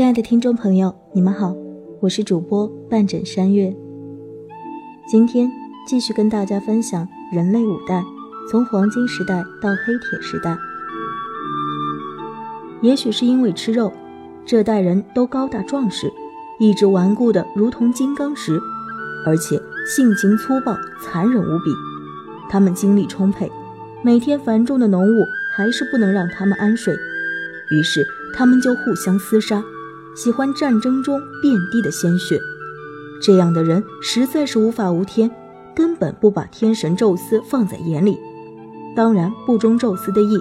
亲爱的听众朋友，你们好，我是主播半枕山月。今天继续跟大家分享人类五代，从黄金时代到黑铁时代。也许是因为吃肉，这代人都高大壮实，意志顽固的如同金刚石，而且性情粗暴、残忍无比。他们精力充沛，每天繁重的农务还是不能让他们安睡，于是他们就互相厮杀。喜欢战争中遍地的鲜血，这样的人实在是无法无天，根本不把天神宙斯放在眼里，当然不忠宙斯的意，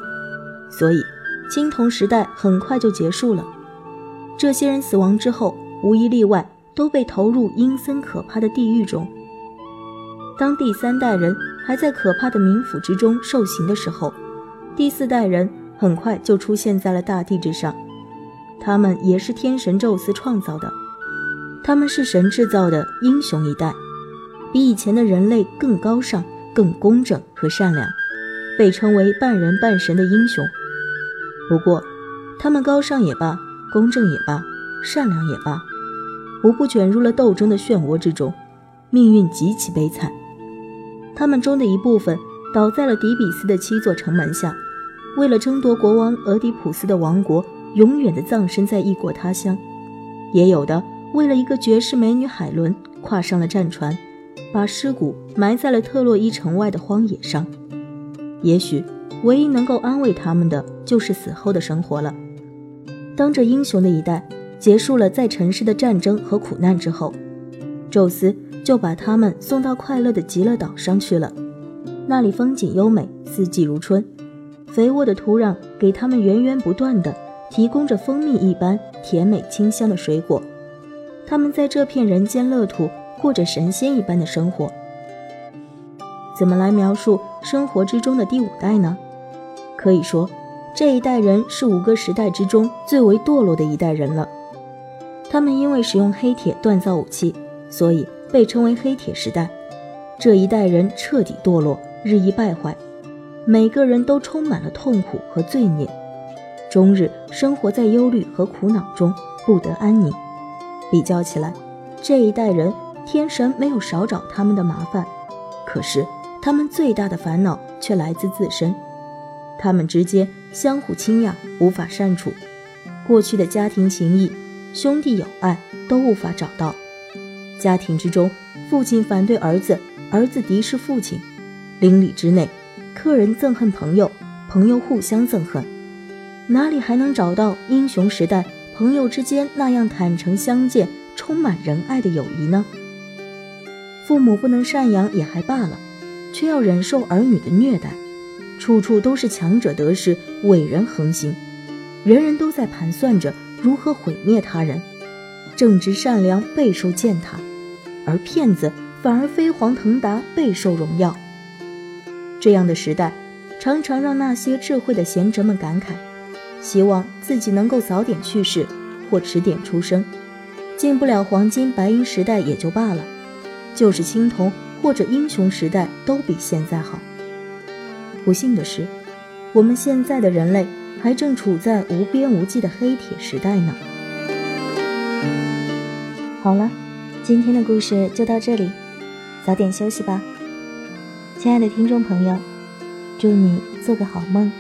所以青铜时代很快就结束了。这些人死亡之后，无一例外都被投入阴森可怕的地狱中。当第三代人还在可怕的冥府之中受刑的时候，第四代人很快就出现在了大地之上。他们也是天神宙斯创造的，他们是神制造的英雄一代，比以前的人类更高尚、更公正和善良，被称为半人半神的英雄。不过，他们高尚也罢，公正也罢，善良也罢，无不卷入了斗争的漩涡之中，命运极其悲惨。他们中的一部分倒在了底比斯的七座城门下，为了争夺国王俄狄浦斯的王国。永远的葬身在异国他乡，也有的为了一个绝世美女海伦，跨上了战船，把尸骨埋在了特洛伊城外的荒野上。也许唯一能够安慰他们的，就是死后的生活了。当这英雄的一代结束了在尘世的战争和苦难之后，宙斯就把他们送到快乐的极乐岛上去了。那里风景优美，四季如春，肥沃的土壤给他们源源不断的。提供着蜂蜜一般甜美清香的水果，他们在这片人间乐土过着神仙一般的生活。怎么来描述生活之中的第五代呢？可以说，这一代人是五个时代之中最为堕落的一代人了。他们因为使用黑铁锻造武器，所以被称为黑铁时代。这一代人彻底堕落，日益败坏，每个人都充满了痛苦和罪孽。终日生活在忧虑和苦恼中，不得安宁。比较起来，这一代人天神没有少找他们的麻烦，可是他们最大的烦恼却来自自身。他们之间相互倾轧，无法善处，过去的家庭情谊、兄弟友爱都无法找到。家庭之中，父亲反对儿子，儿子敌视父亲；邻里之内，客人憎恨朋友，朋友互相憎恨。哪里还能找到英雄时代朋友之间那样坦诚相见、充满仁爱的友谊呢？父母不能赡养也还罢了，却要忍受儿女的虐待，处处都是强者得势、伟人横行，人人都在盘算着如何毁灭他人，正直善良备受践踏，而骗子反而飞黄腾达、备受荣耀。这样的时代，常常让那些智慧的贤哲们感慨。希望自己能够早点去世，或迟点出生，进不了黄金白银时代也就罢了，就是青铜或者英雄时代都比现在好。不幸的是，我们现在的人类还正处在无边无际的黑铁时代呢。好了，今天的故事就到这里，早点休息吧，亲爱的听众朋友，祝你做个好梦。